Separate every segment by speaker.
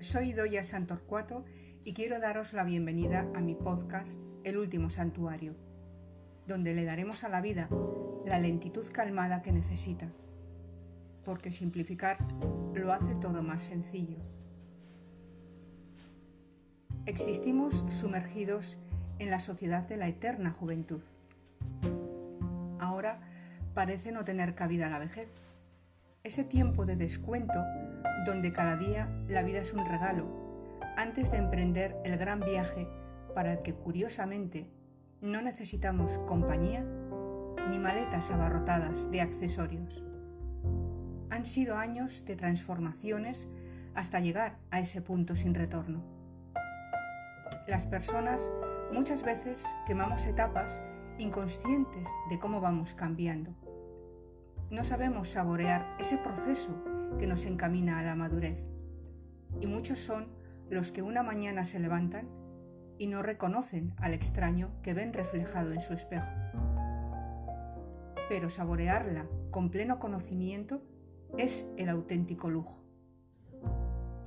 Speaker 1: soy Doya Santorcuato y quiero daros la bienvenida a mi podcast El último santuario, donde le daremos a la vida la lentitud calmada que necesita, porque simplificar lo hace todo más sencillo. Existimos sumergidos en la sociedad de la eterna juventud. Ahora parece no tener cabida la vejez. Ese tiempo de descuento donde cada día la vida es un regalo, antes de emprender el gran viaje para el que curiosamente no necesitamos compañía ni maletas abarrotadas de accesorios. Han sido años de transformaciones hasta llegar a ese punto sin retorno. Las personas muchas veces quemamos etapas inconscientes de cómo vamos cambiando. No sabemos saborear ese proceso que nos encamina a la madurez. Y muchos son los que una mañana se levantan y no reconocen al extraño que ven reflejado en su espejo. Pero saborearla con pleno conocimiento es el auténtico lujo.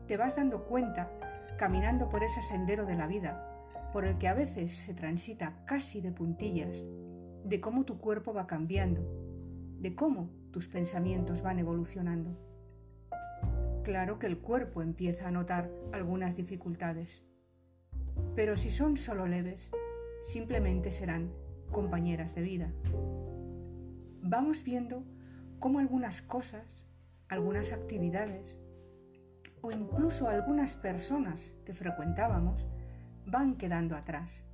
Speaker 1: Te vas dando cuenta, caminando por ese sendero de la vida, por el que a veces se transita casi de puntillas, de cómo tu cuerpo va cambiando, de cómo tus pensamientos van evolucionando. Claro que el cuerpo empieza a notar algunas dificultades, pero si son solo leves, simplemente serán compañeras de vida. Vamos viendo cómo algunas cosas, algunas actividades o incluso algunas personas que frecuentábamos van quedando atrás,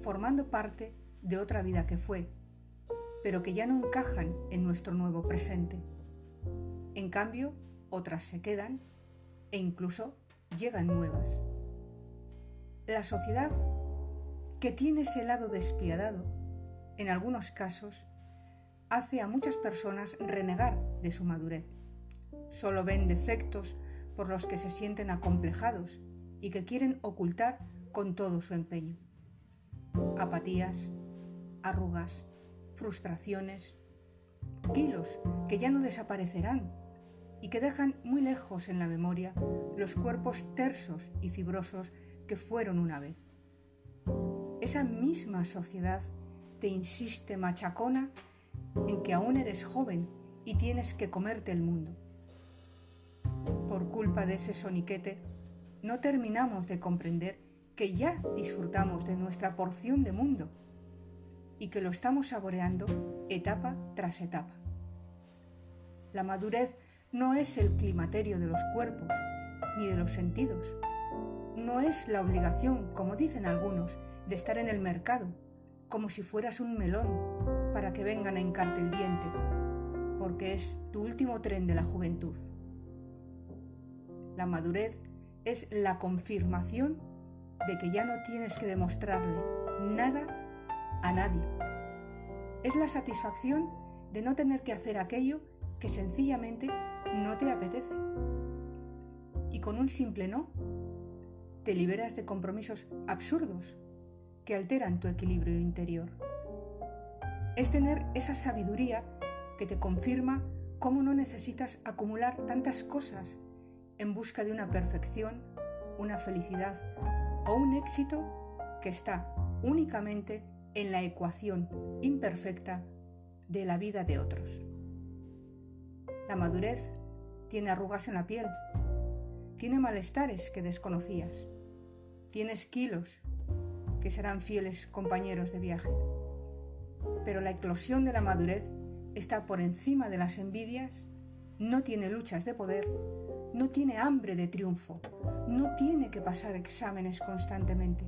Speaker 1: formando parte de otra vida que fue, pero que ya no encajan en nuestro nuevo presente. En cambio, otras se quedan e incluso llegan nuevas. La sociedad, que tiene ese lado despiadado, en algunos casos, hace a muchas personas renegar de su madurez. Solo ven defectos por los que se sienten acomplejados y que quieren ocultar con todo su empeño. Apatías, arrugas, frustraciones, kilos que ya no desaparecerán y que dejan muy lejos en la memoria los cuerpos tersos y fibrosos que fueron una vez. Esa misma sociedad te insiste machacona en que aún eres joven y tienes que comerte el mundo. Por culpa de ese soniquete, no terminamos de comprender que ya disfrutamos de nuestra porción de mundo y que lo estamos saboreando etapa tras etapa. La madurez no es el climaterio de los cuerpos ni de los sentidos. No es la obligación, como dicen algunos, de estar en el mercado, como si fueras un melón, para que vengan a hincarte el diente, porque es tu último tren de la juventud. La madurez es la confirmación de que ya no tienes que demostrarle nada a nadie. Es la satisfacción de no tener que hacer aquello que sencillamente no te apetece. Y con un simple no, te liberas de compromisos absurdos que alteran tu equilibrio interior. Es tener esa sabiduría que te confirma cómo no necesitas acumular tantas cosas en busca de una perfección, una felicidad o un éxito que está únicamente en la ecuación imperfecta de la vida de otros. La madurez tiene arrugas en la piel, tiene malestares que desconocías, tienes kilos que serán fieles compañeros de viaje. Pero la eclosión de la madurez está por encima de las envidias, no tiene luchas de poder, no tiene hambre de triunfo, no tiene que pasar exámenes constantemente.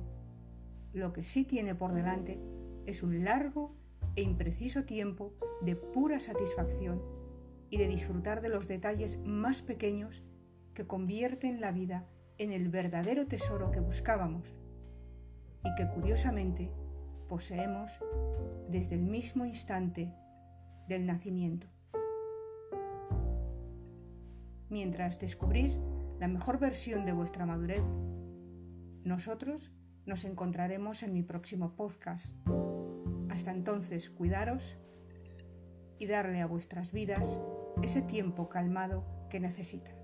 Speaker 1: Lo que sí tiene por delante es un largo e impreciso tiempo de pura satisfacción y de disfrutar de los detalles más pequeños que convierten la vida en el verdadero tesoro que buscábamos y que curiosamente poseemos desde el mismo instante del nacimiento. Mientras descubrís la mejor versión de vuestra madurez, nosotros nos encontraremos en mi próximo podcast. Hasta entonces, cuidaros y darle a vuestras vidas ese tiempo calmado que necesita.